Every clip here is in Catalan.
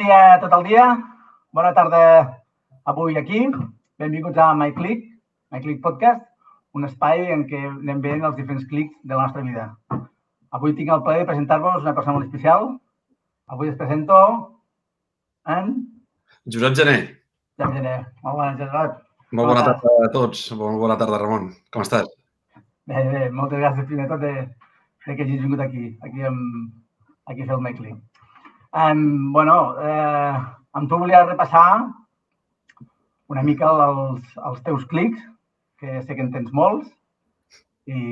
dia tot el dia. Bona tarda avui aquí. Benvinguts a MyClick, MyClick Podcast, un espai en què anem veient els diferents clics de la nostra vida. Avui tinc el plaer de presentar-vos una persona molt especial. Avui us presento en Josep Gené. Josep Gené. Molt bona, Josep. Molt bona tarda a tots. Molt bona tarda, Ramon. Com estàs? Bé, bé. Moltes gràcies, primer de tot, de, de que hagis vingut aquí, aquí, amb, aquí a fer el MyClick. Um, bueno, eh, amb tu volia repassar una mica els, els teus clics, que sé que en tens molts, i,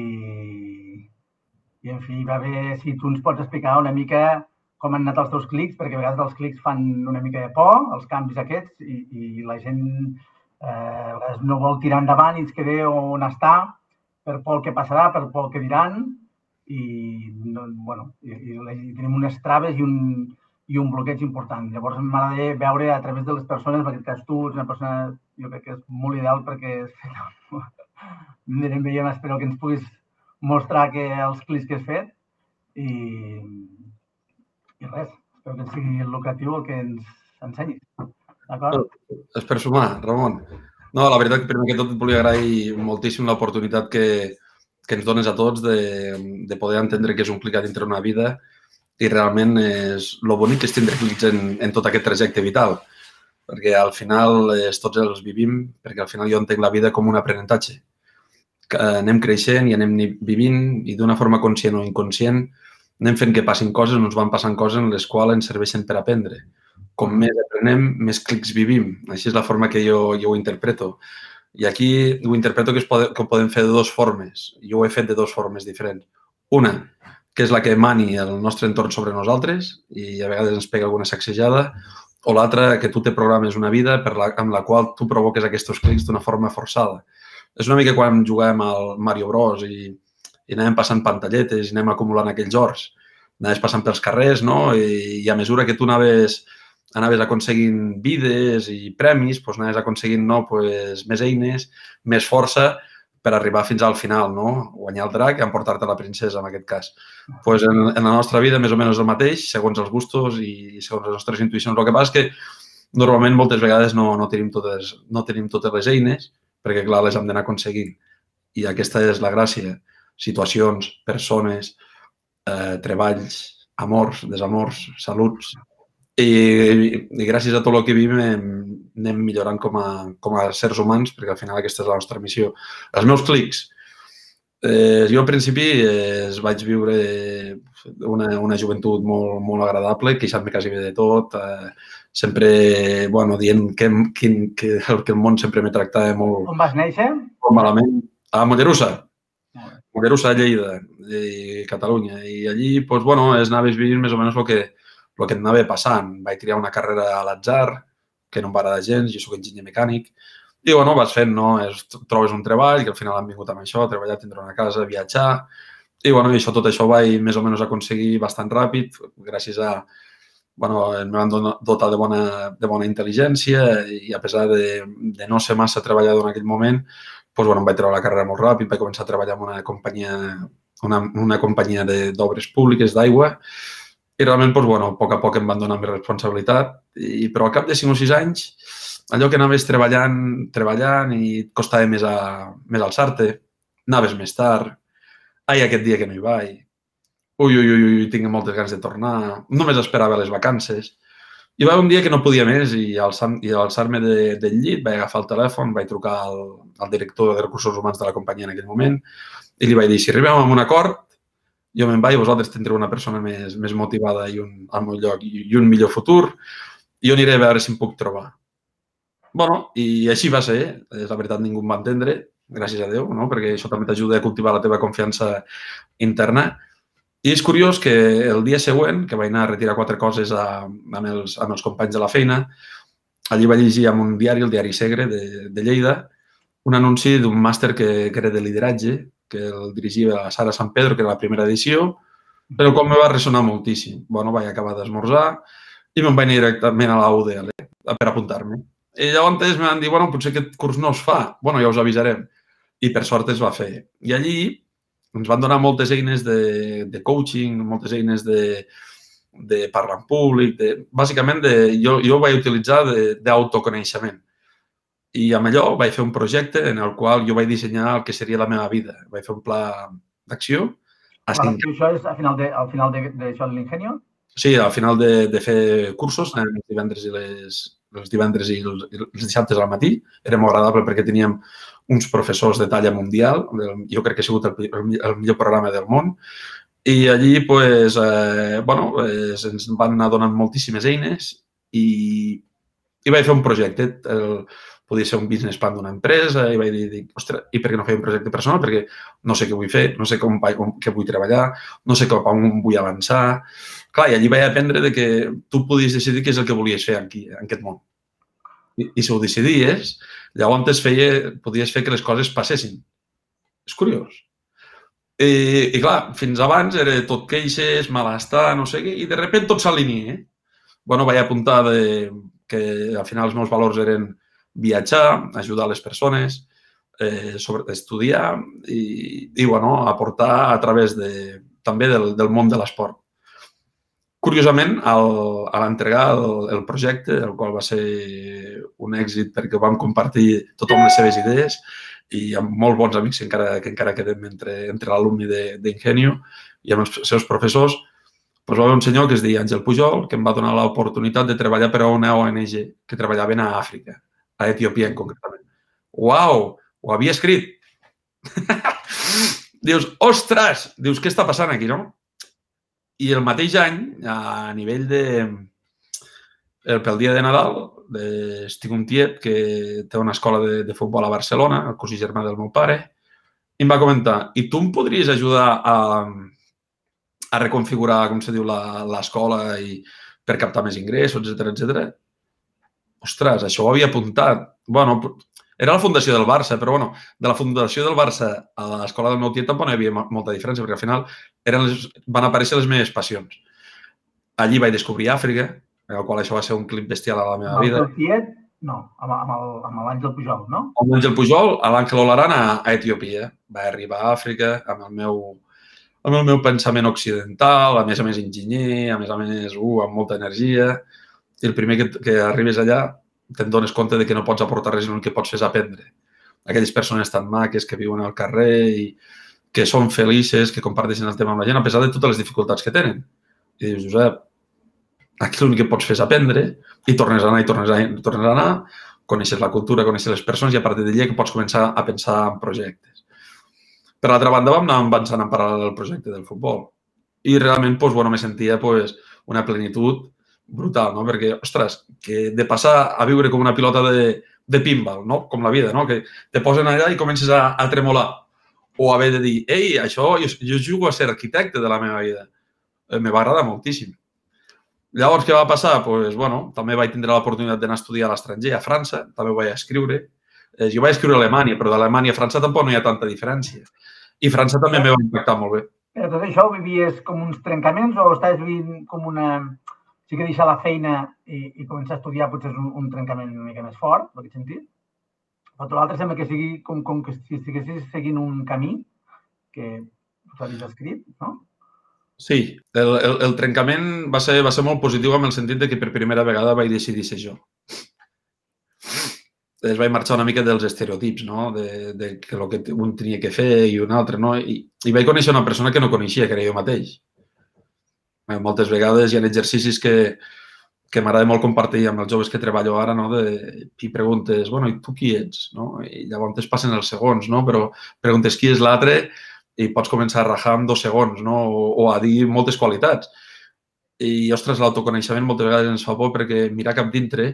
i en fi, va bé si tu ens pots explicar una mica com han anat els teus clics, perquè a vegades els clics fan una mica de por, els canvis aquests, i, i la gent eh, a vegades no vol tirar endavant i es queda on està per por el que passarà, per por el que diran, i, no, bueno, i, i, i tenim unes traves i un, i un bloqueig important. Llavors m'agrada veure a través de les persones, en aquest cas tu ets una persona, jo crec que és molt ideal perquè anirem veient, espero que ens puguis mostrar que els clics que has fet i, i res, espero que sigui lucratiu el que ens ensenyis. D'acord? per sumar, Ramon. No, la veritat primer que tot et volia agrair moltíssim l'oportunitat que, que ens dones a tots de, de poder entendre que és un clic dintre una vida i realment és el bonic és tindre clics en, en tot aquest trajecte vital, perquè al final és, tots els vivim, perquè al final jo entenc la vida com un aprenentatge. Que anem creixent i anem vivint i d'una forma conscient o inconscient anem fent que passin coses, ens van passant coses en les quals ens serveixen per aprendre. Com més aprenem, més clics vivim. Així és la forma que jo, jo ho interpreto. I aquí ho interpreto que, es pode, que ho podem fer de dues formes. Jo ho he fet de dues formes diferents. Una, que és la que mani el nostre entorn sobre nosaltres i a vegades ens pega alguna sacsejada, o l'altra, que tu te programes una vida per la, amb la qual tu provoques aquests clics d'una forma forçada. És una mica quan juguem al Mario Bros i, i anem passant pantalletes i anem acumulant aquells ors. Anaves passant pels carrers, no? I, i a mesura que tu anaves, anaves aconseguint vides i premis, doncs anaves aconseguint no? pues, més eines, més força per arribar fins al final, no? Guanyar el drac i emportar-te la princesa, en aquest cas. pues en, en la nostra vida, més o menys el mateix, segons els gustos i segons les nostres intuïcions. El que passa és que normalment moltes vegades no, no, tenim, totes, no tenim totes les eines, perquè, clar, les hem d'anar aconseguint. I aquesta és la gràcia. Situacions, persones, eh, treballs, amors, desamors, saluts, i, i gràcies a tot el que vivim anem, anem millorant com a, com a sers humans, perquè al final aquesta és la nostra missió. Els meus clics. Eh, jo al principi eh, vaig viure una, una joventut molt, molt agradable, queixant-me quasi bé de tot, eh, sempre, bueno, dient que, que, que, que el món sempre me tractava molt... On vas néixer? Molt malament. A Mollerussa. Mollerussa, Lleida, i Catalunya. I allí, doncs, bueno, es anaves vivint més o menys el que, el que anava passant. Vaig triar una carrera a l'atzar, que no em va agradar gens, jo sóc enginyer mecànic, i bueno, vas fent, no? Es, trobes un treball, que al final han vingut amb això, treballar, tindre una casa, viatjar, i bueno, això, tot això vaig més o menys aconseguir bastant ràpid, gràcies a, bueno, em van dotar de bona, de bona intel·ligència i a pesar de, de no ser massa treballador en aquell moment, doncs, bueno, em vaig treure la carrera molt ràpid, vaig començar a treballar en una companyia, una, una companyia d'obres públiques d'aigua i realment, doncs, bueno, a poc a poc em van donar més responsabilitat, i, però al cap de 5 o 6 anys, allò que anaves treballant, treballant i et costava més, a, més alçar-te, anaves més tard, ai, aquest dia que no hi vaig, ui, ui, ui, ui, tinc moltes ganes de tornar, només esperava les vacances. I va un dia que no podia més i alçar-me alçar de, del llit vaig agafar el telèfon, vaig trucar al, al director de recursos humans de la companyia en aquell moment i li vaig dir, si arribem a un acord, jo me'n vaig vosaltres tindreu una persona més, més motivada i un, al meu lloc i, i un millor futur. Jo aniré a veure si em puc trobar. bueno, i així va ser. És la veritat, ningú em va entendre, gràcies a Déu, no? perquè això també t'ajuda a cultivar la teva confiança interna. I és curiós que el dia següent, que vaig anar a retirar quatre coses a, amb, els, amb els companys de la feina, allí vaig llegir en un diari, el diari Segre de, de Lleida, un anunci d'un màster que, que era de lideratge que el dirigia la Sara San Pedro, que era la primera edició, però com me va ressonar moltíssim. Bueno, vaig acabar d'esmorzar i me'n vaig anar directament a la UDL per apuntar-me. I llavors em van dir, bueno, potser aquest curs no es fa. Bueno, ja us avisarem. I per sort es va fer. I allí ens van donar moltes eines de, de coaching, moltes eines de, de parlar en públic, de, bàsicament de, jo, jo ho vaig utilitzar d'autoconeixement. I amb allò vaig fer un projecte en el qual jo vaig dissenyar el que seria la meva vida. Vaig fer un pla d'acció. Bueno, això és al final de, al final de, de això de l'Ingenio? Sí, al final de, de fer cursos, els divendres i les, els divendres i els, els dissabtes al matí. Era molt agradable perquè teníem uns professors de talla mundial. Jo crec que ha sigut el, el millor programa del món. I allí, pues, eh, bueno, pues, ens van anar donant moltíssimes eines i, i vaig fer un projecte. El, podia ser un business plan d'una empresa i vaig dir, dic, ostres, i per què no feia un projecte personal? Perquè no sé què vull fer, no sé com, com què vull treballar, no sé cap on vull avançar. Clar, i allí vaig aprendre de que tu podies decidir què és el que volies fer aquí, en aquest món. I, i si ho decidies, llavors feia, podies fer que les coses passessin. És curiós. I, i clar, fins abans era tot queixes, malestar, no sé què, i de sobte tot s'alinia. Eh? Bueno, vaig apuntar de, que al final els meus valors eren viatjar, ajudar les persones, eh, sobre, estudiar i, i bueno, aportar a través de, també del, del món de l'esport. Curiosament, al, a l'entregar el, el projecte, el qual va ser un èxit perquè vam compartir tothom les seves idees i amb molt bons amics encara, que encara quedem entre, entre l'alumni d'Ingenio i amb els seus professors, doncs va haver un senyor que es deia Àngel Pujol, que em va donar l'oportunitat de treballar per a una ONG que treballaven a Àfrica a Etiòpia en concretament. Uau, ho havia escrit. dius, ostres, dius, què està passant aquí, no? I el mateix any, a nivell de... El, pel dia de Nadal, de, estic un tiet que té una escola de, de futbol a Barcelona, el cosí germà del meu pare, i em va comentar, i tu em podries ajudar a, a reconfigurar, com se diu, l'escola i per captar més ingressos, etc etc ostres, això ho havia apuntat. bueno, era la fundació del Barça, però bueno, de la fundació del Barça a l'escola del meu tiet tampoc no hi havia molta diferència, perquè al final eren les, van aparèixer les meves passions. Allí vaig descobrir Àfrica, en el qual això va ser un clip bestial a la meva vida. Amb el tiet, no, amb l'Àngel Pujol, no? Amb l'Àngel Pujol, a l'Àngel Olaran a, a Etiòpia. Va arribar a Àfrica amb el meu amb el meu pensament occidental, a més a més enginyer, a més a més, uh, amb molta energia i el primer que, que arribes allà te'n dones compte de que no pots aportar res, el que pots fer és aprendre. Aquelles persones tan maques que viuen al carrer i que són felices, que comparteixen el tema amb la gent, a pesar de totes les dificultats que tenen. I dius, Josep, aquí l'únic que pots fer és aprendre i tornes a anar i tornes a, i tornes a anar, coneixes la cultura, coneixes les persones i a partir d'allà que pots començar a pensar en projectes. Per l'altra banda, vam anar avançant en paral·lel al projecte del futbol. I realment, doncs, bueno, me sentia doncs, una plenitud brutal, no? Perquè, ostres, que de passar a viure com una pilota de, de pinball, no? Com la vida, no? Que te posen allà i comences a, a tremolar. O haver de dir, ei, això, jo, jo jugo a ser arquitecte de la meva vida. Eh, me va agradar moltíssim. Llavors, què va passar? pues, bueno, també vaig tindre l'oportunitat d'anar a estudiar a l'estranger, a França, també ho vaig escriure. Eh, jo vaig escriure a Alemanya, però d'Alemanya a França tampoc no hi ha tanta diferència. I França també me va impactar molt bé. Però tot això ho vivies com uns trencaments o estàs vivint com una, sí que deixar la feina i, i començar a estudiar potser és un, un trencament una mica més fort, en aquest sentit. Però l'altre sembla que sigui com, com que si estiguessis seguint un camí que s'havies escrit, no? Sí, el, el, el trencament va ser, va ser molt positiu en el sentit de que per primera vegada vaig decidir ser jo. Es vaig marxar una mica dels estereotips, no? De, de que el que un tenia que fer i un altre, no? I, i vaig conèixer una persona que no coneixia, que era jo mateix moltes vegades hi ha exercicis que, que m'agrada molt compartir amb els joves que treballo ara, no? De, i preguntes, bueno, i tu qui ets? No? I llavors es passen els segons, no? Però preguntes qui és l'altre i pots començar a rajar en dos segons, no? O, o a dir moltes qualitats. I, ostres, l'autoconeixement moltes vegades ens fa por perquè mirar cap dintre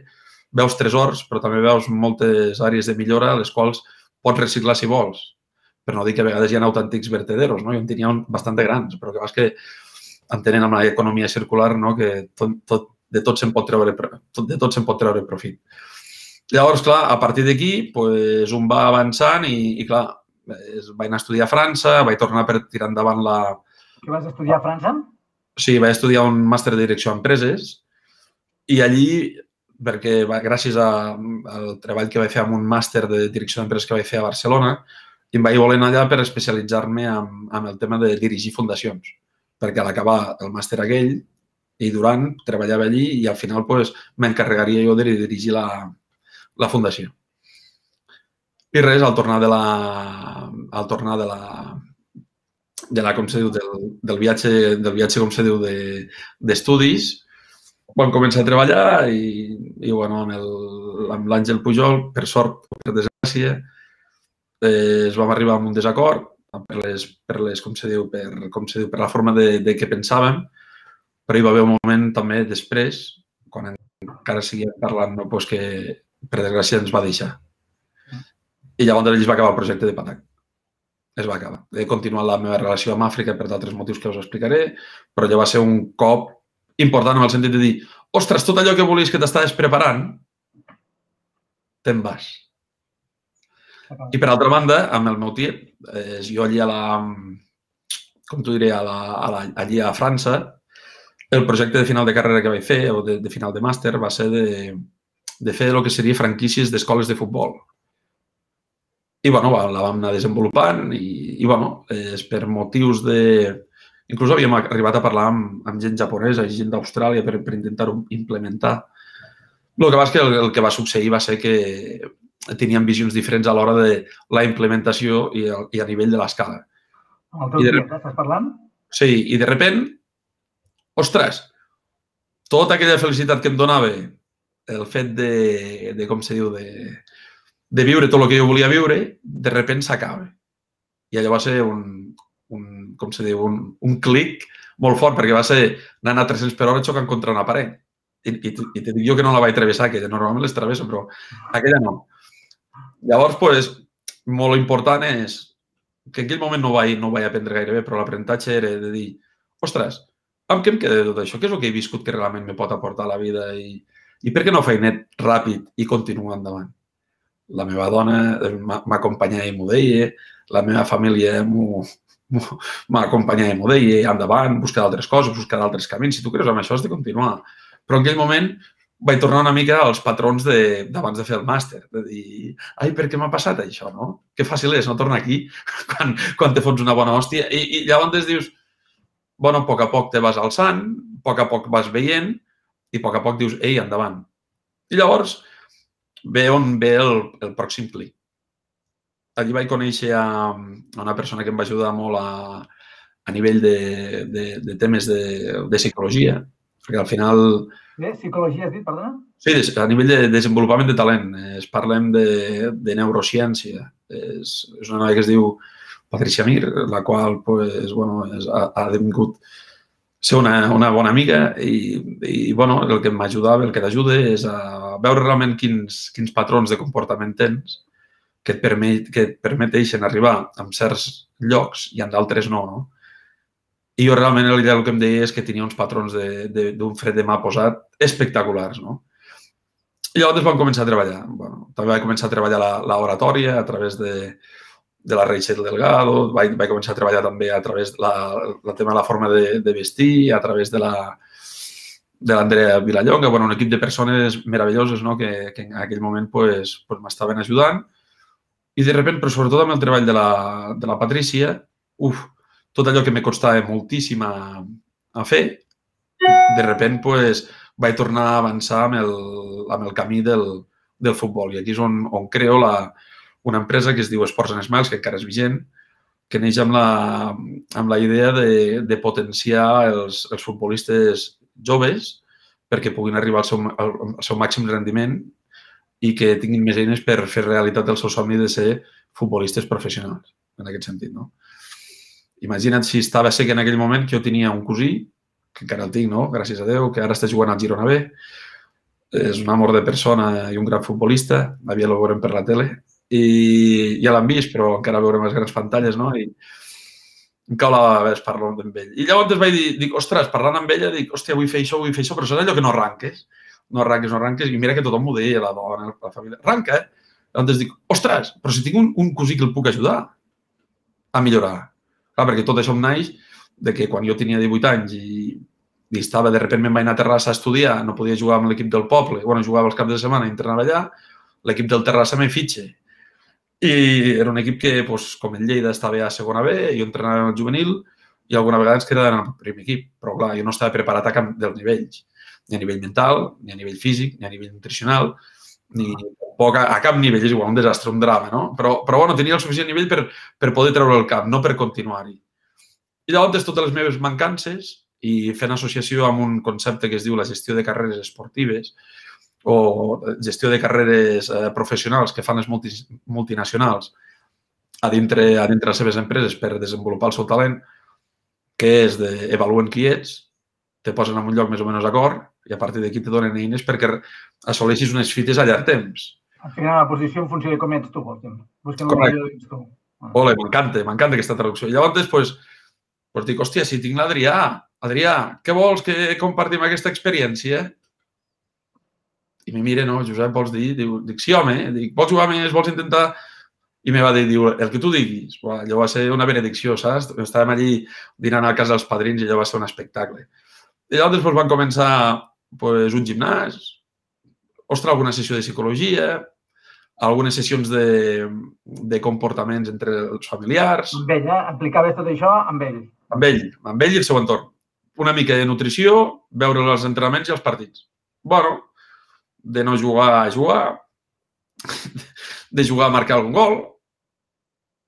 veus tresors, però també veus moltes àrees de millora a les quals pots reciclar si vols. Per no dir que a vegades hi ha autèntics vertederos, no? Jo en tenia un bastant grans, però que vas que entenent amb l'economia circular no? que tot, tot, de tot se'n pot treure, tot, de tot se'n pot treure profit. Llavors, clar, a partir d'aquí, pues, un va avançant i, i clar, es, vaig anar a estudiar a França, vaig tornar per tirar endavant la... Què vas estudiar a França? Sí, vaig estudiar un màster de direcció a empreses i allí, perquè va, gràcies a, al treball que vaig fer amb un màster de direcció d'empreses que vaig fer a Barcelona, em vaig voler anar allà per especialitzar-me en, en el tema de dirigir fundacions perquè a l'acabar el màster aquell i durant treballava allí i al final pues, m'encarregaria jo de dirigir la, la fundació. I res, al tornar de la, al tornar de la, de la com se diu, del, del, viatge, del viatge, com se diu, d'estudis, de, vam començar a treballar i, i bueno, amb l'Àngel Pujol, per sort per desgràcia, eh, es vam arribar a un desacord per les, per les com se diu, per, com se diu, per la forma de, de què pensàvem, però hi va haver un moment també després, quan encara seguia parlant, no, pues que per desgràcia ens va deixar. I llavors allà es va acabar el projecte de Patac. Es va acabar. He continuat la meva relació amb Àfrica per d'altres motius que us explicaré, però ja va ser un cop important en el sentit de dir ostres, tot allò que volies que t'estaves preparant, te'n vas. I per altra banda, amb el meu tiet, eh, jo allí a la, com t'ho diré, a la, a la, allí a França, el projecte de final de carrera que vaig fer, o de, de final de màster, va ser de, de fer el que seria franquícies d'escoles de futbol. I, bueno, la vam anar desenvolupant i, i bueno, és per motius de... Inclús havíem arribat a parlar amb, amb gent japonesa i gent d'Austràlia per, per intentar-ho implementar. El que va que el, el que va succeir va ser que tenien visions diferents a l'hora de la implementació i, el, i a nivell de l'escala. El teu de... dia, estàs parlant? Sí, i de repent, ostres, tota aquella felicitat que em donava el fet de, de com se diu, de, de viure tot el que jo volia viure, de repent s'acaba. I allò va ser un, un com se diu, un, un clic molt fort, perquè va ser anant a 300 per hora xocant contra una paret. I, i, i te dic jo que no la vaig travessar, que normalment les travesso, però aquella no. Llavors, pues, molt important és que en aquell moment no vaig, no vaig aprendre gaire bé, però l'aprenentatge era de dir, ostres, amb què em queda de tot això? Què és el que he viscut que realment me pot aportar a la vida i, i per què no faig net ràpid i continuo endavant? la meva dona m'acompanyava i m'ho deia, la meva família m'acompanyava i m'ho deia, endavant, buscar altres coses, buscar altres camins. Si tu creus amb això, has de continuar. Però en aquell moment vaig tornar una mica als patrons d'abans de, de fer el màster, de dir, ai, per què m'ha passat això, no? Que fàcil és no tornar aquí quan, quan te fots una bona hòstia. I, i llavors dius, bueno, a poc a poc te vas alçant, a poc a poc vas veient i a poc a poc dius, ei, endavant. I llavors, ve on ve el, el pròxim clic. Allí vaig conèixer a, a una persona que em va ajudar molt a, a nivell de, de, de temes de, de psicologia, perquè al final... Eh? Psicologia has dit, perdona? Sí, a nivell de desenvolupament de talent. Es parlem de, de neurociència. És, és una noia que es diu Patricia Mir, la qual pues, bueno, és, ha, ha vingut ser una, una bona amiga i, i bueno, el que m'ajudava, el que t'ajuda és a veure realment quins, quins patrons de comportament tens que et, permet, que et permeteixen arribar a certs llocs i en d'altres no, no? I jo realment el, el que em deia és que tenia uns patrons d'un fred de mà posat espectaculars, no? I llavors vam començar a treballar. Bueno, també vaig començar a treballar l'oratòria a través de, de la Rachel Delgado, vaig, vaig començar a treballar també a través de la, la tema de la forma de, de vestir, a través de la de l'Andrea Vilallonga, bueno, un equip de persones meravelloses no? que, que en aquell moment pues, pues m'estaven ajudant. I de sobretot, però sobretot amb el treball de la, de la Patrícia, uf, tot allò que me costava moltíssim a, a fer, de sobte pues, vaig tornar a avançar amb el, amb el camí del, del futbol. I aquí és on, on creo la, una empresa que es diu Esports and Smiles, que encara és vigent, que neix amb la, amb la idea de, de potenciar els, els futbolistes joves perquè puguin arribar al seu, al, al seu màxim rendiment i que tinguin més eines per fer realitat el seu somni de ser futbolistes professionals, en aquest sentit. No? Imagina't si estava que en aquell moment que jo tenia un cosí, que encara el tinc, no? gràcies a Déu, que ara està jugant al Girona B, és un amor de persona i un gran futbolista, havia el veurem per la tele, i ja l'han vist, però encara veurem les grans pantalles, no? I em cau la vegada parlar amb ell. I llavors vaig dir, dic, ostres, parlant amb ella, dic, hòstia, vull fer això, vull fer això, però és allò que no arranques. No arranques, no arranques, i mira que tothom m'ho deia, la dona, la família, arranca, eh? Llavors dic, ostres, però si tinc un, un cosí que el puc ajudar a millorar. Clar, perquè tot això em naix de que quan jo tenia 18 anys i, i estava, de sobte me'n vaig anar a Terrassa a estudiar, no podia jugar amb l'equip del poble, bueno, jugava els caps de setmana i entrenava allà, l'equip del Terrassa me fitxa i era un equip que, pues, com el Lleida, estava a segona B, jo entrenava en el juvenil, i alguna vegada ens quedaven al primer equip. Però, clar, jo no estava preparat a cap dels nivells, ni a nivell mental, ni a nivell físic, ni a nivell nutricional, ni poc a, a cap nivell. És igual, un desastre, un drama, no? Però, però bueno, tenia el suficient nivell per, per poder treure el camp, no per continuar-hi. I llavors, totes les meves mancances i fent associació amb un concepte que es diu la gestió de carreres esportives o gestió de carreres eh, professionals que fan les multi, multinacionals a dintre, a dintre les seves empreses per desenvolupar el seu talent, que és d'evaluen qui ets, te posen en un lloc més o menys d'acord i a partir d'aquí te donen eines perquè assoleixis unes fites a llarg temps. Al final, la posició en funció de com ets tu, vols Busquem Correcte. el millor tu. Ole, m'encanta, m'encanta aquesta traducció. I llavors, pues, pues dic, hòstia, si tinc l'Adrià, Adrià, què vols que compartim aquesta experiència? I me mira, no, Josep, vols dir? Diu, dic, sí, home, dic, vols jugar més, vols intentar... I me va dir, diu, el que tu diguis. Buah, allò va ser una benedicció, saps? Estàvem allí dinant a casa dels padrins i allò va ser un espectacle. I llavors després van començar pues, un gimnàs, ostres, alguna sessió de psicologia, algunes sessions de, de comportaments entre els familiars. Amb ell, eh? Aplicaves tot això amb ell. Amb ell, amb ell i el seu entorn una mica de nutrició, veure els entrenaments i els partits. bueno, de no jugar a jugar, de jugar a marcar algun gol,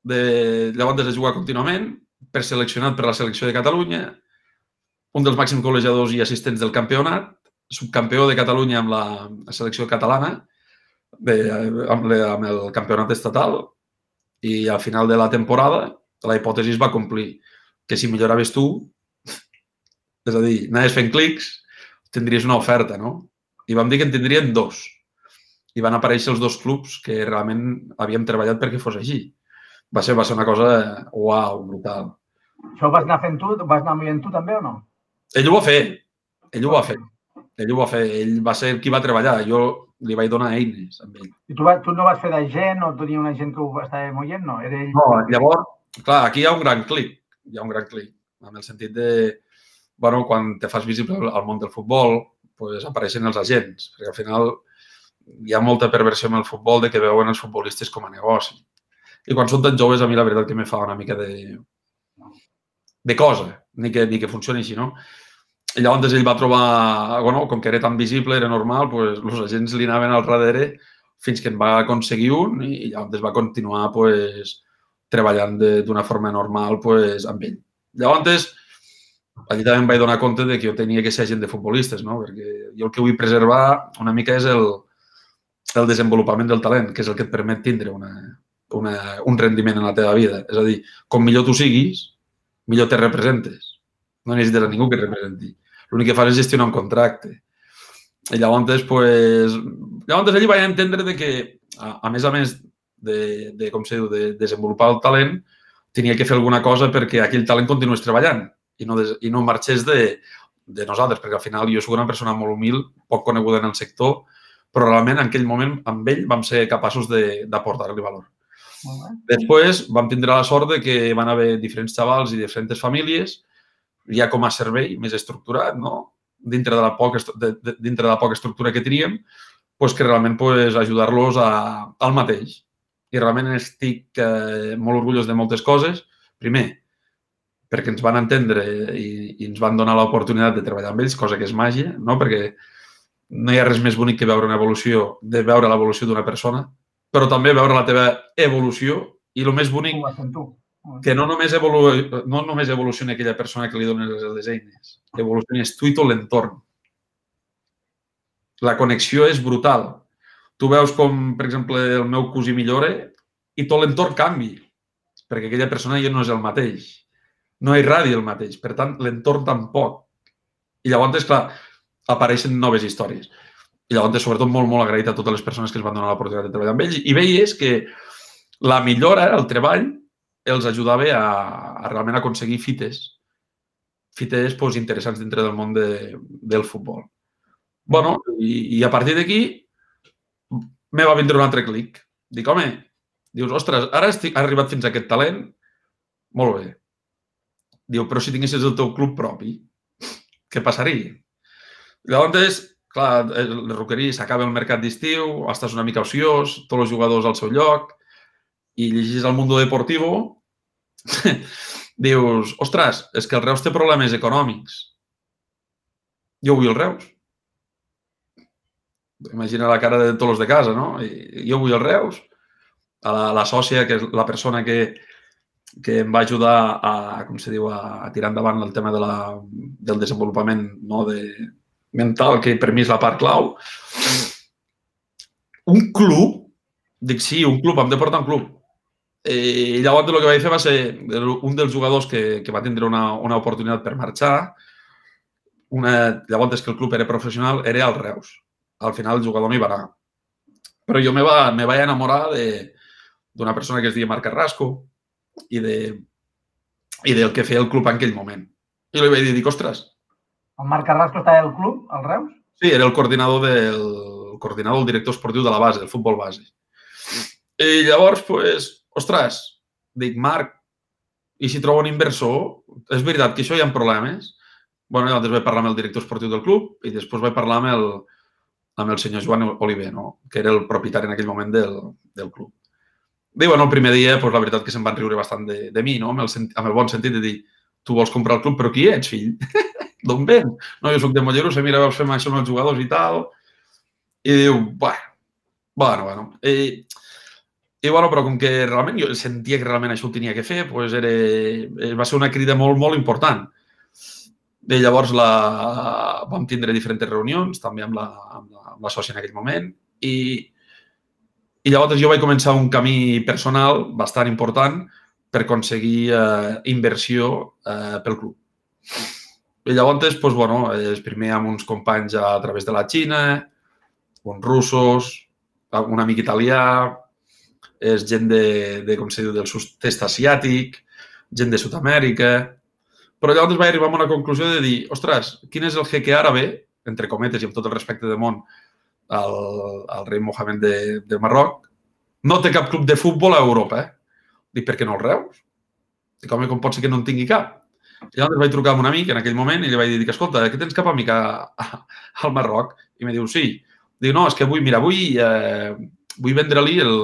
de llavors de jugar contínuament, per seleccionat per la selecció de Catalunya, un dels màxims golejadors i assistents del campionat, subcampió de Catalunya amb la selecció catalana, de, amb, la, amb el campionat estatal, i al final de la temporada la hipòtesi es va complir, que si milloraves tu, és a dir, anaves fent clics, tindries una oferta, no? I vam dir que en tindrien dos. I van aparèixer els dos clubs que realment havíem treballat perquè fos així. Va ser, va ser una cosa, uau, brutal. Això ho vas anar fent tu? Vas anar movent tu també o no? Ell ho va fer. Ell ho va fer. Ell ho va fer. Ell va ser qui va treballar. Jo li vaig donar eines amb ell. I tu, tu no vas fer d'agent o tenia una gent que ho estava movent? No, era ell... No, llavors, clar, aquí hi ha un gran clic. Hi ha un gran clic. En el sentit de bueno, quan te fas visible al món del futbol, pues, apareixen els agents, perquè al final hi ha molta perversió en el futbol de que veuen els futbolistes com a negoci. I quan són tan joves, a mi la veritat que me fa una mica de, de cosa, ni que, ni que funcioni així, no? I llavors ell va trobar, bueno, com que era tan visible, era normal, pues, els agents li anaven al darrere fins que en va aconseguir un i llavors va continuar pues, treballant d'una forma normal pues, amb ell. Llavors, allí també em vaig donar compte de que jo tenia que ser agent de futbolistes, no? perquè jo el que vull preservar una mica és el, el desenvolupament del talent, que és el que et permet tindre una, una, un rendiment en la teva vida. És a dir, com millor tu siguis, millor te representes. No necessites a ningú que et representi. L'únic que fas és gestionar un contracte. I llavors, pues, llavors allí vaig entendre de que, a, a més a més de, de, com se diu, de desenvolupar el talent, tenia que fer alguna cosa perquè aquell talent continués treballant i no, des, i no marxés de, de nosaltres, perquè al final jo soc una persona molt humil, poc coneguda en el sector, però realment en aquell moment amb ell vam ser capaços d'aportar-li valor. Després vam tindre la sort de que van haver diferents xavals i diferents famílies, ja com a servei més estructurat, no? dintre de la poca, de, de, dintre de la poca estructura que teníem, pues que realment pues, ajudar-los al mateix. I realment estic eh, molt orgullós de moltes coses. Primer, perquè ens van entendre i, i ens van donar l'oportunitat de treballar amb ells, cosa que és màgia, no? perquè no hi ha res més bonic que veure una evolució, de veure l'evolució d'una persona, però també veure la teva evolució i el més bonic, que no només, evolu no només evoluciona aquella persona que li dones les eines, evoluciones tu i tot l'entorn. La connexió és brutal. Tu veus com, per exemple, el meu cosí millora i tot l'entorn canvi, perquè aquella persona ja no és el mateix no irradia el mateix. Per tant, l'entorn tampoc. I llavors, és clar, apareixen noves històries. I llavors, sobretot, molt, molt agraït a totes les persones que ens van donar l'oportunitat de treballar amb ells. I veies que la millora, el treball, els ajudava a, a realment aconseguir fites. Fites pues, interessants dintre del món de, del futbol. bueno, i, i a partir d'aquí me va vindre un altre clic. Dic, home, dius, ostres, ara estic, ha arribat fins a aquest talent, molt bé, Diu, però si tinguessis el teu club propi, què passaria? Llavors, clar, el roquerí s'acaba el mercat d'estiu, estàs una mica ociós, tots els jugadors al seu lloc, i llegis el Mundo Deportivo dius, ostres, és que el Reus té problemes econòmics. Jo vull el Reus. Imagina la cara de tots els de casa, no? I jo vull el Reus. A la, la sòcia, que és la persona que, que em va ajudar a, com se diu, a, a tirar endavant el tema de la, del desenvolupament no, de, mental, que per mi és la part clau. Un club, dic sí, un club, hem de portar un club. Eh, I llavors el que vaig fer va ser un dels jugadors que, que va tindre una, una oportunitat per marxar. Una, llavors que el club era professional, era el Reus. Al final el jugador no hi va anar. Però jo me, va, me vaig enamorar d'una persona que es deia Marc Carrasco i, de, i del que feia el club en aquell moment. I li vaig dir, dic, ostres... El Marc Carrasco estava al club, al Reus? Sí, era el coordinador del el coordinador, el director esportiu de la base, del futbol base. I llavors, pues, ostres, dic, Marc, i si trobo un inversor, és veritat que això hi ha problemes. bueno, llavors vaig parlar amb el director esportiu del club i després vaig parlar amb el, amb el senyor Joan Oliver, no? que era el propietari en aquell moment del, del club. I bueno, el primer dia, pues, la veritat que se'n van riure bastant de, de mi, no? amb, el, amb el bon sentit de dir tu vols comprar el club, però qui ets, fill? D'on vens? No, jo sóc de Mollerussa, mira, veus fer això amb els jugadors i tal. I diu, bueno, bueno, bueno. I, i bueno, però com que realment jo sentia que realment això ho tenia que fer, pues era, eh, va ser una crida molt, molt important. I llavors la, vam tindre diferents reunions, també amb la, amb la, amb la sòcia en aquell moment, i, i llavors jo vaig començar un camí personal bastant important per aconseguir eh, inversió eh, pel club. I llavors, pues, bueno, és primer amb uns companys a través de la Xina, uns russos, un amic italià, és gent de, de com se diu, del sud-est asiàtic, gent de Sud-amèrica... Però llavors vaig arribar a una conclusió de dir, ostres, quin és el jeque àrabe, entre cometes i amb tot el respecte del món, al, al rei Mohamed de, de Marroc, no té cap club de futbol a Europa. Eh? Dic, per què no el Reus? Dic, home, com pot ser que no en tingui cap? I llavors vaig trucar a un amic en aquell moment i li vaig dir, escolta, que tens cap amic a, a, al Marroc? I em diu, sí. Diu, no, és que vull, mira, vull, eh, vull vendre-li el,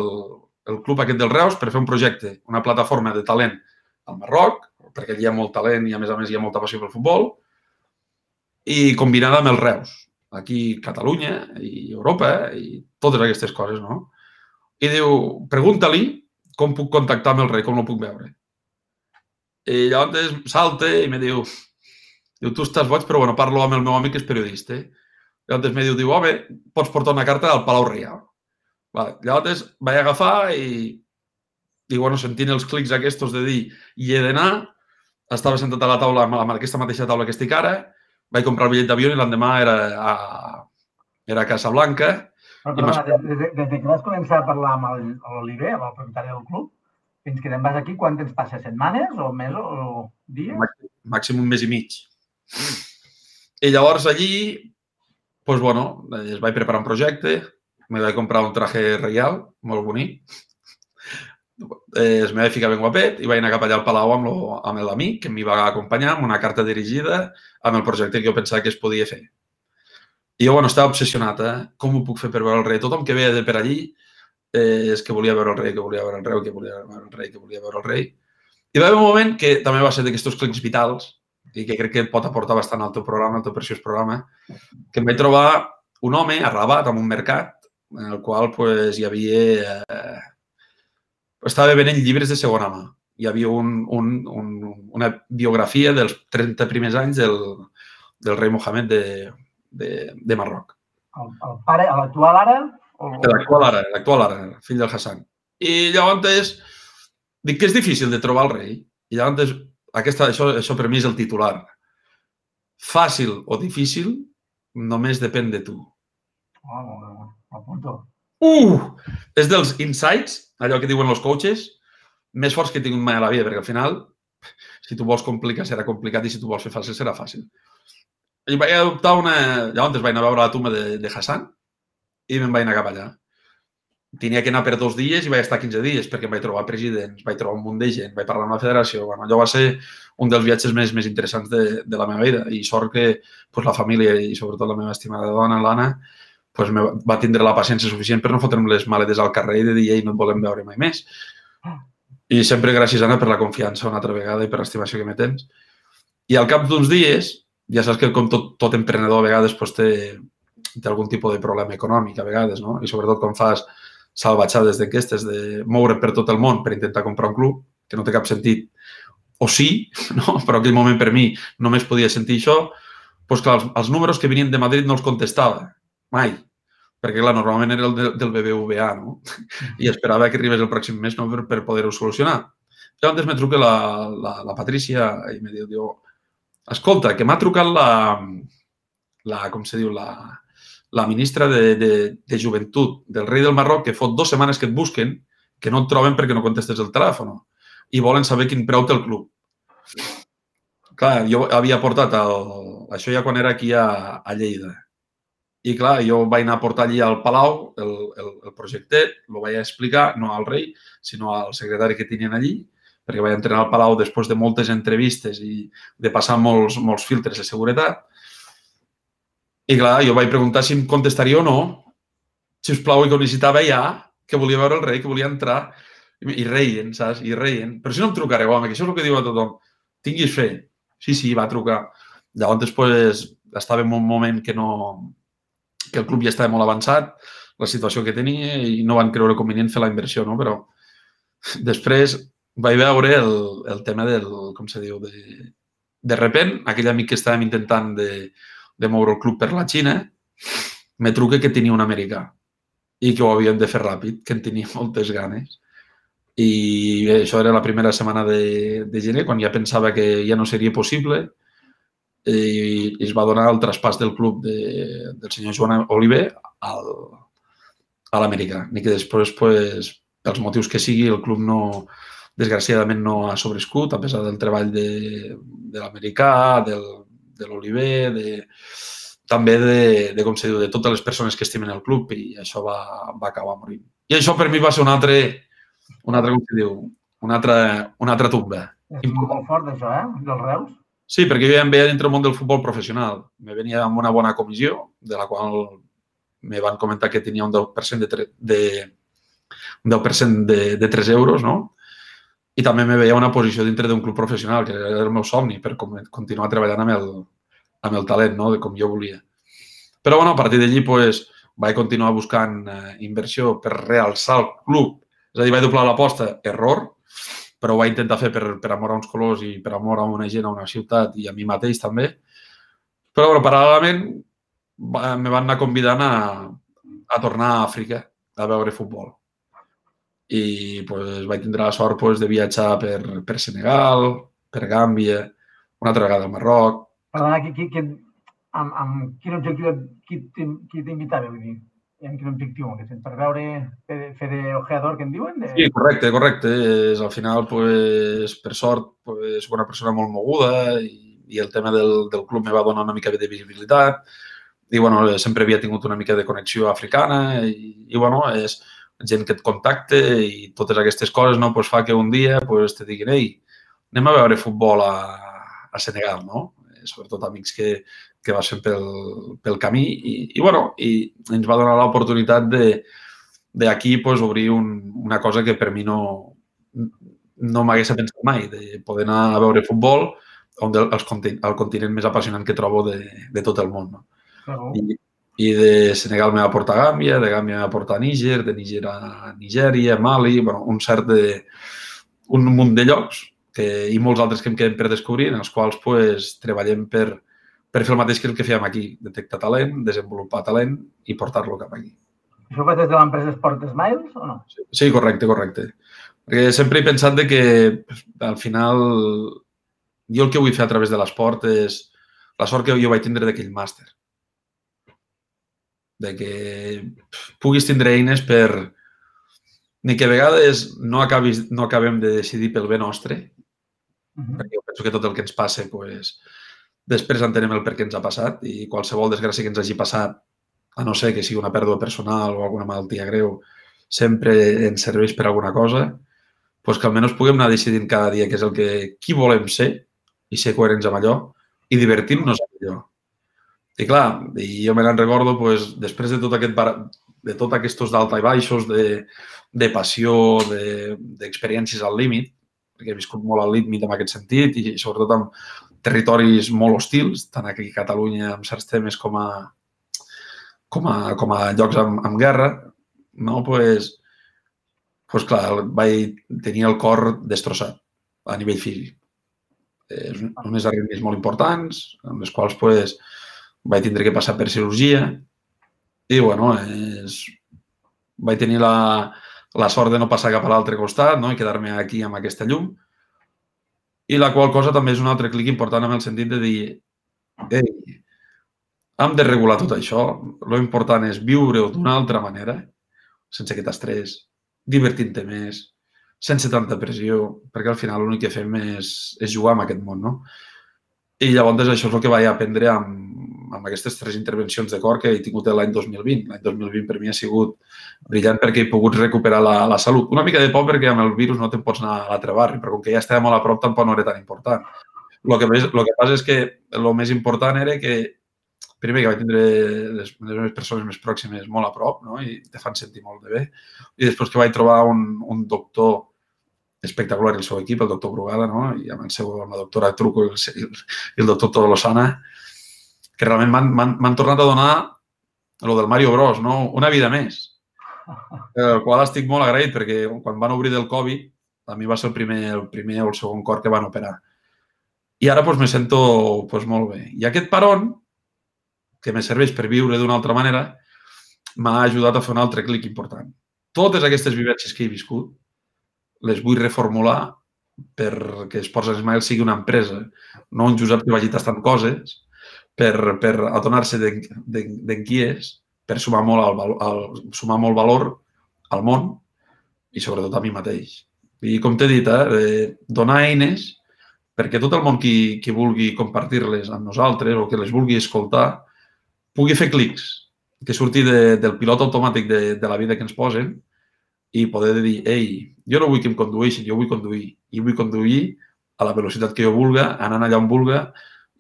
el club aquest del Reus per fer un projecte, una plataforma de talent al Marroc, perquè hi ha molt talent i a més a més hi ha molta passió pel futbol, i combinada amb el Reus, aquí Catalunya i Europa eh, i totes aquestes coses, no? I diu, pregunta-li com puc contactar amb el rei, com no puc veure. I llavors salta i me diu, diu, tu estàs boig, però bueno, parlo amb el meu amic que és periodista. Llavors me diu, diu, home, pots portar una carta al Palau Reial. Vale. Llavors vaig agafar i, i bueno, sentint els clics aquests de dir hi he d'anar, estava sentat a la taula amb aquesta mateixa taula que estic ara, vaig comprar el bitllet d'avió i l'endemà era a, era a Casablanca. Però, perdona, des, des, des que vas començar a parlar amb l'Oliver, amb el propietari del club, fins que te'n vas aquí, quan tens passa? Setmanes o mesos o dies? Màxim, màxim un mes i mig. I llavors allí, doncs, bueno, es vaig preparar un projecte, me vaig comprar un traje reial, molt bonic. Eh, es me vaig ficar ben guapet i vaig anar cap allà al Palau amb, lo, amb l'amic que m'hi va acompanyar amb una carta dirigida amb el projecte que jo pensava que es podia fer. I jo, bueno, estava obsessionat, eh? Com ho puc fer per veure el rei? Tothom que veia de per allí eh, és que volia veure el rei, que volia veure el rei, que volia veure el rei, que volia veure el rei. I va haver un moment que també va ser d'aquests clics vitals i que crec que pot aportar bastant al teu programa, al teu preciós programa, que em vaig trobar un home arrabat en un mercat en el qual pues, hi havia... Eh, estava venent llibres de segona mà. Hi havia un, un, un, una biografia dels 30 primers anys del, del rei Mohamed de, de, de Marroc. El, el pare, l'actual ara? O... L'actual ara, l'actual ara, fill del Hassan. I llavors dic que és difícil de trobar el rei. I llavors aquesta, això, això per mi és el titular. Fàcil o difícil només depèn de tu. Oh, molt bé, Uh! És dels insights, allò que diuen els coaches, més forts que he tingut mai a la vida, perquè al final, si tu vols complicar, serà complicat, i si tu vols fer fàcil, serà fàcil. I vaig adoptar una... Llavors vaig anar a veure la tumba de, de Hassan i me'n vaig anar cap allà. Tenia que anar per dos dies i vaig estar 15 dies perquè em vaig trobar presidents, vaig trobar un munt de gent, vaig parlar amb la federació. Bueno, allò va ser un dels viatges més, més interessants de, de la meva vida i sort que pues, la família i sobretot la meva estimada dona, l'Anna, pues, va tindre la paciència suficient per no fotre'm les maletes al carrer i de dir, ei, no et volem veure mai més. I sempre gràcies, Anna, per la confiança una altra vegada i per l'estimació que me tens. I al cap d'uns dies, ja saps que com tot, tot emprenedor a vegades pues, té, té algun tipus de problema econòmic a vegades, no? I sobretot quan fas salvatjades d'enquestes de moure per tot el món per intentar comprar un club, que no té cap sentit, o sí, no? però aquell moment per mi només podia sentir això, doncs clar, els, els números que venien de Madrid no els contestava, mai, perquè clar, normalment era el de, del BBVA, no? I esperava que arribés el pròxim mes no? per, per poder-ho solucionar. Llavors me truca la, la, la Patrícia i me diu, diu escolta, que m'ha trucat la, la, com se diu, la, la ministra de, de, de Joventut del rei del Marroc, que fot dues setmanes que et busquen, que no et troben perquè no contestes el telèfon i volen saber quin preu té el club. Clar, jo havia portat el, això ja quan era aquí a, a Lleida. I clar, jo vaig anar a portar allí al Palau el, el, el projecte, el vaig explicar, no al rei, sinó al secretari que tenien allí, perquè vaig entrenar al Palau després de moltes entrevistes i de passar molts, molts filtres de seguretat. I clar, jo vaig preguntar si em contestaria o no, si us plau, i que ho necessitava ja, que volia veure el rei, que volia entrar, i reien, saps? I reien. Però si no em trucareu, home, que això és el que diu a tothom. Tinguis fe. Sí, sí, va trucar. Llavors, després, estava en un moment que no, que el club ja estava molt avançat, la situació que tenia i no van creure convenient fer la inversió, no? Però després vaig veure el, el tema del, com se diu, de, de repent, aquell amic que estàvem intentant de, de moure el club per la Xina, me truca que tenia un americà i que ho havien de fer ràpid, que en tenia moltes ganes. I això era la primera setmana de, de gener, quan ja pensava que ja no seria possible i, i es va donar el traspàs del club de, del senyor Joan Oliver al, a l'Amèrica. Ni que després, pues, pels motius que sigui, el club no, desgraciadament no ha sobrescut, a pesar del treball de, de l'americà, de l'Oliver, de, també de, de, com se diu, de totes les persones que estimen el club i això va, va acabar morint. I això per mi va ser un altre, un altre com se diu, una altra, una altra tumba. És molt fort, això, eh? Dels Reus. Sí, perquè jo ja em veia dintre del món del futbol professional. Me venia amb una bona comissió, de la qual me van comentar que tenia un 10% de, de, un 10% de, de 3 euros, no? I també me veia una posició dintre d'un club professional, que era el meu somni, per continuar treballant amb el, amb el talent, no? de com jo volia. Però, bueno, a partir d'allí, pues, vaig continuar buscant eh, inversió per realçar el club. És a dir, vaig doblar l'aposta, error, però ho vaig intentar fer per, per amor a uns colors i per amor a una gent, a una ciutat i a mi mateix també. Però, bueno, paral·lelament, me van anar convidant a, a tornar a Àfrica a veure futbol. I pues, vaig tindre la sort pues, de viatjar per, per Senegal, per Gàmbia, una altra vegada al Marroc. Perdona, qui, qui, qui, amb, amb quin objectiu qui t'invitava? Vull dir, en quin objectiu? Per veure, fer, d'ojeador, que en diuen? De... Sí, correcte, correcte. És, al final, pues, per sort, pues, una persona molt moguda i, i el tema del, del club me va donar una mica de visibilitat i bueno, sempre havia tingut una mica de connexió africana i, i bueno, és gent que et contacte i totes aquestes coses no, pues, fa que un dia pues, te diguin ei, anem a veure futbol a, a Senegal, no? Sobretot amics que, que va ser pel, pel camí i, i, bueno, i ens va donar l'oportunitat de d'aquí pues, obrir un, una cosa que per mi no, no m'hagués pensat mai, de poder anar a veure futbol on el, el continent més apassionant que trobo de, de tot el món. No? -huh. I, I de Senegal me va portar a Gàmbia, de Gàmbia me va portar a Níger, de Níger a Nigèria, Mali, bueno, un cert de, un munt de llocs que, i molts altres que em queden per descobrir, en els quals pues, treballem per, per fer el mateix que el que fèiem aquí, detectar talent, desenvolupar talent i portar-lo cap aquí. Això ho fas des de l'empresa Sport Smiles o no? Sí, correcte, correcte. Perquè sempre he pensat de que al final jo el que vull fer a través de l'esport és la sort que jo vaig tindre d'aquell màster. De que puguis tindre eines per ni que a vegades no, acabis, no acabem de decidir pel bé nostre, uh -huh. perquè jo penso que tot el que ens passa pues, Després entenem el per què ens ha passat i qualsevol desgràcia que ens hagi passat, a no ser que sigui una pèrdua personal o alguna malaltia greu, sempre ens serveix per alguna cosa, doncs que almenys puguem anar decidint cada dia què és el que, qui volem ser i ser coherents amb allò i divertir-nos amb allò. I clar, i jo me recordo, doncs, després de tot aquest bar... de tot aquests d'alta i baixos, de, de passió, d'experiències de, al límit, perquè he viscut molt al límit en aquest sentit i sobretot amb territoris molt hostils, tant aquí a Catalunya amb certs temes com a, com a, com a llocs amb, amb guerra, no? pues, pues clar, vaig tenir el cor destrossat a nivell físic. Eh, unes arritmies molt importants, amb les quals pues, vaig tindre que passar per cirurgia i, bueno, és... vaig tenir la, la sort de no passar cap a l'altre costat no? i quedar-me aquí amb aquesta llum. I la qual cosa també és un altre clic important en el sentit de dir ei, hem de regular tot això. Lo important és viure-ho d'una altra manera, sense aquest estrès, divertint-te més, sense tanta pressió, perquè al final l'únic que fem és, és jugar amb aquest món, no? I llavors això és el que vaig aprendre amb, amb aquestes tres intervencions de cor que he tingut l'any 2020. L'any 2020 per mi ha sigut brillant perquè he pogut recuperar la, la salut. Una mica de por perquè amb el virus no te'n pots anar a l'altre barri, però com que ja estava molt a prop tampoc no era tan important. El que, el que passa és que el més important era que primer que vaig tindre les, les meves persones més pròximes molt a prop no? i te fan sentir molt de bé. I després que vaig trobar un, un doctor espectacular el seu equip, el doctor Brugada, no? i amb, el seu, amb la doctora Truco i el, i el doctor Tolosana, que realment m'han tornat a donar el del Mario Bros, no? una vida més. El qual estic molt agraït perquè quan van obrir del Covid, a mi va ser el primer, el primer o el segon cor que van operar. I ara doncs, me sento doncs, molt bé. I aquest peron, que me serveix per viure d'una altra manera, m'ha ajudat a fer un altre clic important. Totes aquestes vivències que he viscut les vull reformular perquè Esports Ismael sigui una empresa, no un Josep que vagi tastant coses per, per adonar-se de, de, de qui és, per sumar molt, al, al, sumar molt valor al món i sobretot a mi mateix. I com t'he dit, eh, donar eines perquè tot el món qui, qui vulgui compartir-les amb nosaltres o que les vulgui escoltar pugui fer clics, que surti de, del pilot automàtic de, de la vida que ens posen i poder dir, ei, jo no vull que em condueixin, jo vull conduir. I vull conduir a la velocitat que jo vulga, anant allà on vulga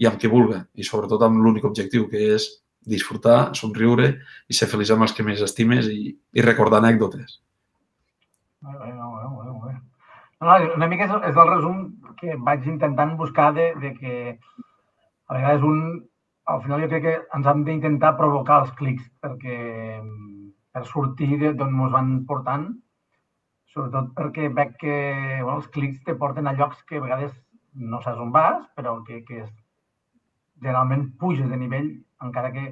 i amb què vulga. I sobretot amb l'únic objectiu, que és disfrutar, somriure i ser feliç amb els que més estimes i, i recordar anècdotes. No, una mica és, és el resum que vaig intentant buscar de, de que a vegades un, al final jo crec que ens hem d'intentar provocar els clics perquè per sortir d'on ens van portant, sobretot perquè veig que bueno, els clics te porten a llocs que a vegades no saps on vas, però que, que generalment puges de nivell encara que,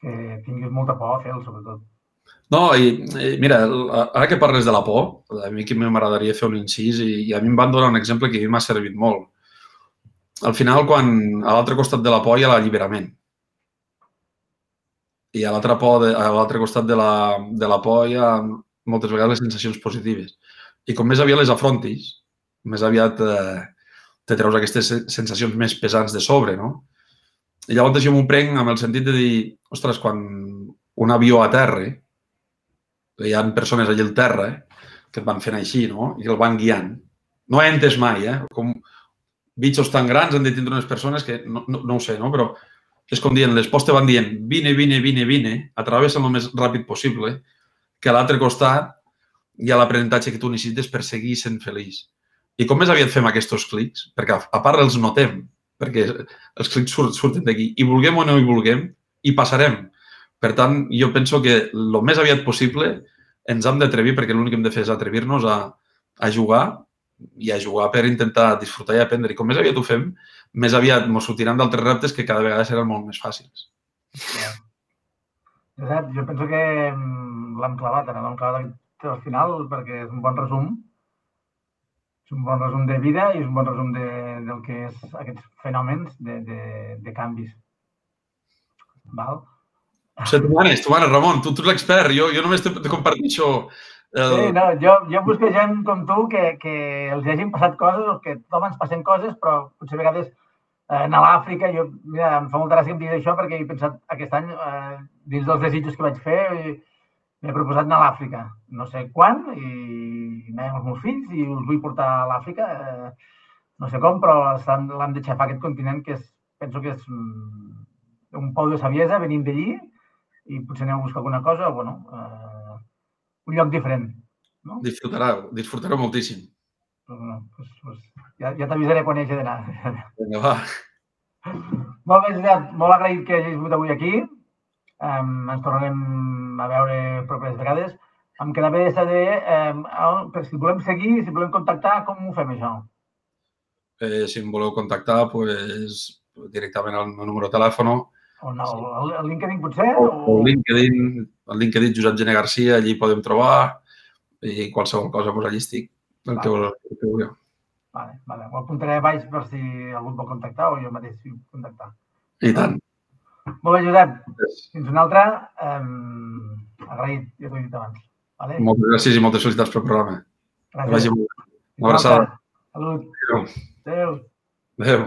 que tinguis molta por a fer-lo, sobretot. No, i, i mira, ara que parles de la por, a mi que m'agradaria fer un incís i, i a mi em van donar un exemple que a mi m'ha servit molt. Al final, quan a l'altre costat de la por hi ha l'alliberament. I a l'altre a l'altre costat de la, de la por hi ha moltes vegades les sensacions positives. I com més aviat les afrontis, més aviat eh, te treus aquestes sensacions més pesants de sobre, no? I llavors jo m'ho prenc amb el sentit de dir, ostres, quan un avió a terra, hi ha persones allà al terra eh, que et van fent així, no? I el van guiant. No he entès mai, eh? Com bitxos tan grans han de tindre unes persones que no, no, no ho sé, no? Però és com dient, les postes van dient vine, vine, vine, vine, atravessa el més ràpid possible, que a l'altre costat hi ha l'aprenentatge que tu necessites per seguir sent feliç. I com més aviat fem aquests clics, perquè a part els notem, perquè els clics surt, surten d'aquí, i vulguem o no hi vulguem, i passarem. Per tant, jo penso que el més aviat possible ens hem d'atrevir, perquè l'únic que hem de fer és atrevir-nos a, a jugar i a jugar per intentar disfrutar i aprendre. I com més aviat ho fem, més aviat ens sortiran d'altres reptes que cada vegada seran molt més fàcils. Yeah. Jo penso que l'hem clavat, l'hem clavat al final perquè és un bon resum. És un bon resum de vida i és un bon resum de, del que és aquests fenòmens de, de, de canvis. Val? Sigui, tu manes, tu manes, Ramon, tu, tu ets l'expert, jo, jo només te compartir això. El... Sí, no, jo, jo busco gent com tu que, que els hagin passat coses o que tothom ens passen coses, però potser a vegades eh, a l'Àfrica, jo, mira, em fa molta gràcia que em diguis això perquè he pensat aquest any, eh, dins dels desitjos que vaig fer, m'he proposat anar a l'Àfrica. No sé quan, i anar amb els meus fills i els vull portar a l'Àfrica. Eh, no sé com, però l'han de xafar aquest continent que és, penso que és mm, un pou de saviesa, venim d'allí, i potser aneu a buscar alguna cosa, o, bueno, eh, un lloc diferent. No? Disfrutareu, disfrutareu moltíssim. Pues, bueno, pues, pues, ja, ja t'avisaré quan hi hagi d'anar. Vinga, va. Molt bé, Josep, molt agraït que hagis vingut avui aquí. Um, ens tornarem a veure properes vegades. Em queda bé saber, um, per si volem seguir, si volem contactar, com ho fem això? Eh, si em voleu contactar, pues, directament al meu número de telèfon. O no, el, el LinkedIn potser? O, o LinkedIn, el LinkedIn Josep Gene Garcia, allí podem trobar i qualsevol cosa, pues, allí estic, el que, Vale. el que vulgueu. Vale, vale. Ho apuntaré a baix per si algú vol contactar o jo mateix si contactar. I tant. Molt bé, Josep. Fins una altra. Um, agraït, ja t'ho he dit abans. Vale? Moltes gràcies i moltes felicitats pel programa. Que Gràcies. vagi molt bé. Una abraçada. Salut. Adéu. Adéu. Adéu.